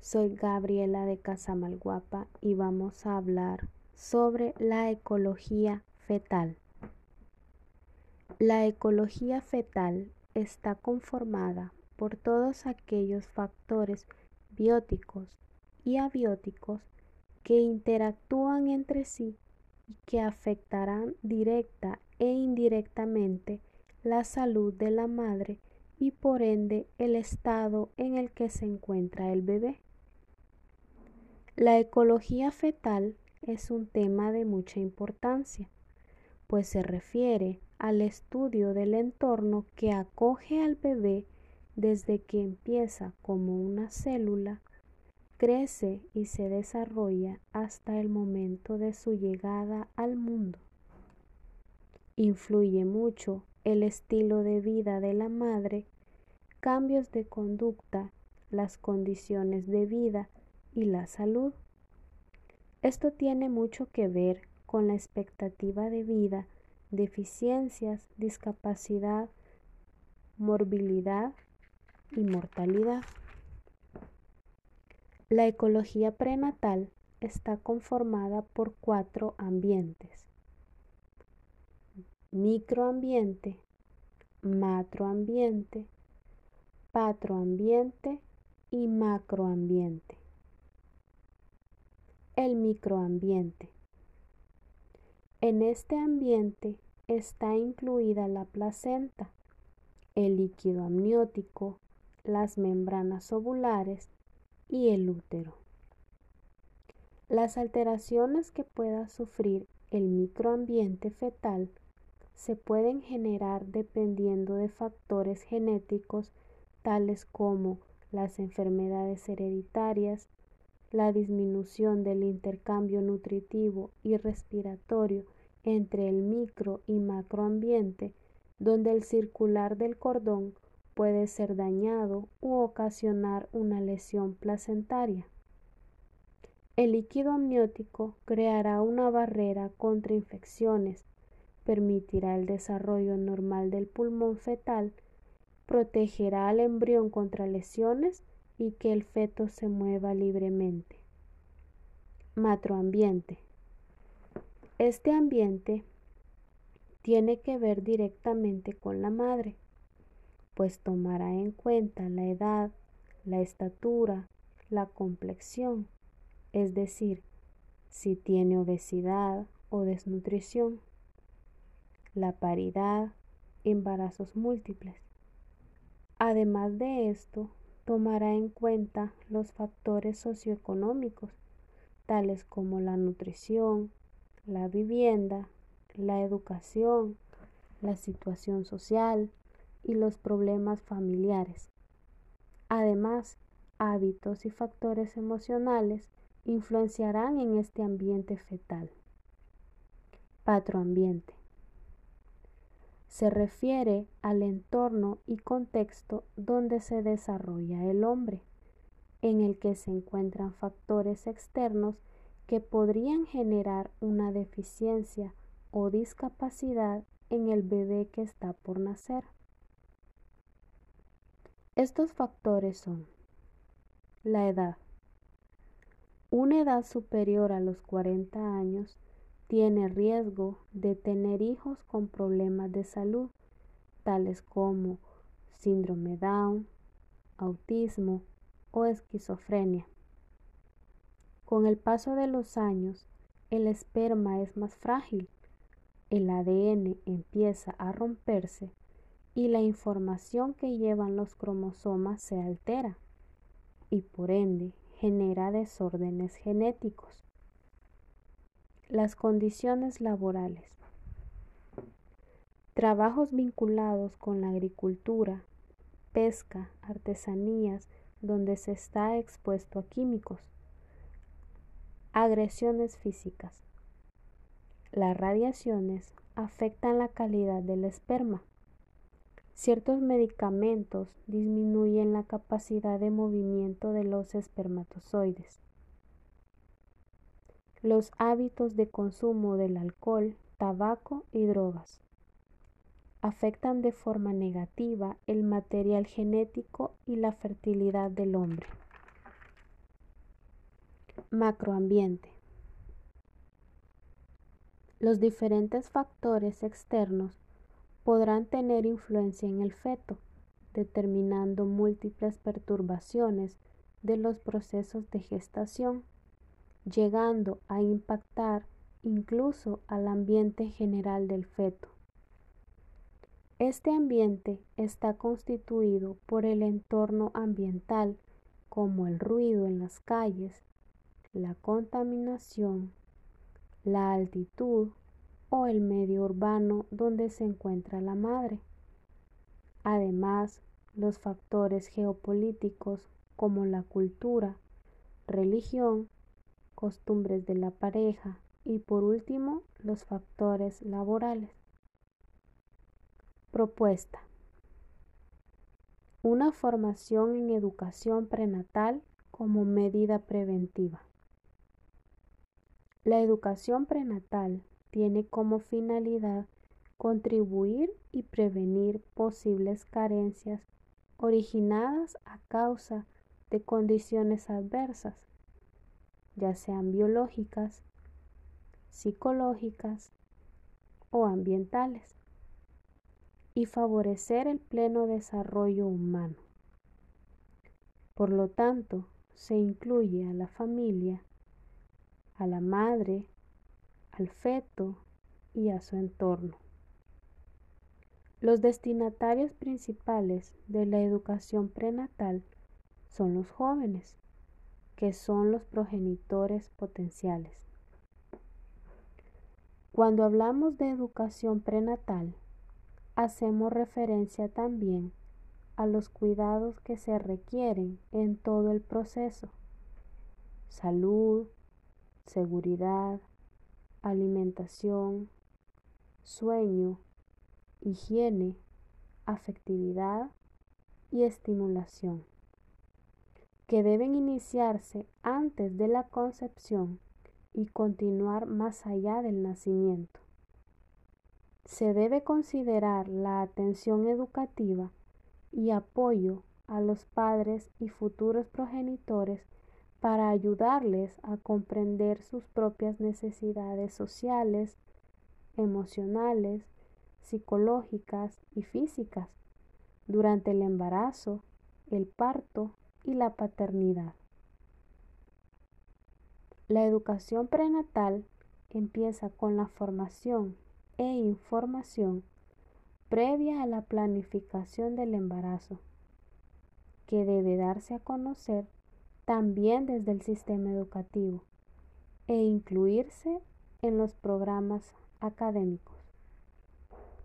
Soy Gabriela de Casamalguapa y vamos a hablar sobre la ecología fetal. La ecología fetal está conformada por todos aquellos factores bióticos y abióticos que interactúan entre sí y que afectarán directa e indirectamente la salud de la madre y por ende el estado en el que se encuentra el bebé. La ecología fetal es un tema de mucha importancia, pues se refiere al estudio del entorno que acoge al bebé desde que empieza como una célula, crece y se desarrolla hasta el momento de su llegada al mundo. Influye mucho el estilo de vida de la madre, cambios de conducta, las condiciones de vida y la salud. Esto tiene mucho que ver con la expectativa de vida, deficiencias, discapacidad, morbilidad y mortalidad. La ecología prenatal está conformada por cuatro ambientes microambiente, macroambiente, patroambiente y macroambiente. El microambiente. En este ambiente está incluida la placenta, el líquido amniótico, las membranas ovulares y el útero. Las alteraciones que pueda sufrir el microambiente fetal se pueden generar dependiendo de factores genéticos tales como las enfermedades hereditarias, la disminución del intercambio nutritivo y respiratorio entre el micro y macroambiente, donde el circular del cordón puede ser dañado u ocasionar una lesión placentaria. El líquido amniótico creará una barrera contra infecciones, permitirá el desarrollo normal del pulmón fetal, protegerá al embrión contra lesiones y que el feto se mueva libremente. Matroambiente. Este ambiente tiene que ver directamente con la madre, pues tomará en cuenta la edad, la estatura, la complexión, es decir, si tiene obesidad o desnutrición la paridad, embarazos múltiples. Además de esto, tomará en cuenta los factores socioeconómicos, tales como la nutrición, la vivienda, la educación, la situación social y los problemas familiares. Además, hábitos y factores emocionales influenciarán en este ambiente fetal. Patroambiente se refiere al entorno y contexto donde se desarrolla el hombre, en el que se encuentran factores externos que podrían generar una deficiencia o discapacidad en el bebé que está por nacer. Estos factores son la edad. Una edad superior a los 40 años tiene riesgo de tener hijos con problemas de salud, tales como síndrome Down, autismo o esquizofrenia. Con el paso de los años, el esperma es más frágil, el ADN empieza a romperse y la información que llevan los cromosomas se altera y por ende genera desórdenes genéticos. Las condiciones laborales. Trabajos vinculados con la agricultura, pesca, artesanías, donde se está expuesto a químicos. Agresiones físicas. Las radiaciones afectan la calidad del esperma. Ciertos medicamentos disminuyen la capacidad de movimiento de los espermatozoides. Los hábitos de consumo del alcohol, tabaco y drogas afectan de forma negativa el material genético y la fertilidad del hombre. Macroambiente. Los diferentes factores externos podrán tener influencia en el feto, determinando múltiples perturbaciones de los procesos de gestación, llegando a impactar incluso al ambiente general del feto. Este ambiente está constituido por el entorno ambiental como el ruido en las calles, la contaminación, la altitud o el medio urbano donde se encuentra la madre. Además, los factores geopolíticos como la cultura, religión, costumbres de la pareja y por último los factores laborales. Propuesta. Una formación en educación prenatal como medida preventiva. La educación prenatal tiene como finalidad contribuir y prevenir posibles carencias originadas a causa de condiciones adversas, ya sean biológicas, psicológicas o ambientales, y favorecer el pleno desarrollo humano. Por lo tanto, se incluye a la familia a la madre, al feto y a su entorno. Los destinatarios principales de la educación prenatal son los jóvenes, que son los progenitores potenciales. Cuando hablamos de educación prenatal, hacemos referencia también a los cuidados que se requieren en todo el proceso. Salud, seguridad, alimentación, sueño, higiene, afectividad y estimulación, que deben iniciarse antes de la concepción y continuar más allá del nacimiento. Se debe considerar la atención educativa y apoyo a los padres y futuros progenitores para ayudarles a comprender sus propias necesidades sociales, emocionales, psicológicas y físicas durante el embarazo, el parto y la paternidad. La educación prenatal empieza con la formación e información previa a la planificación del embarazo, que debe darse a conocer también desde el sistema educativo e incluirse en los programas académicos.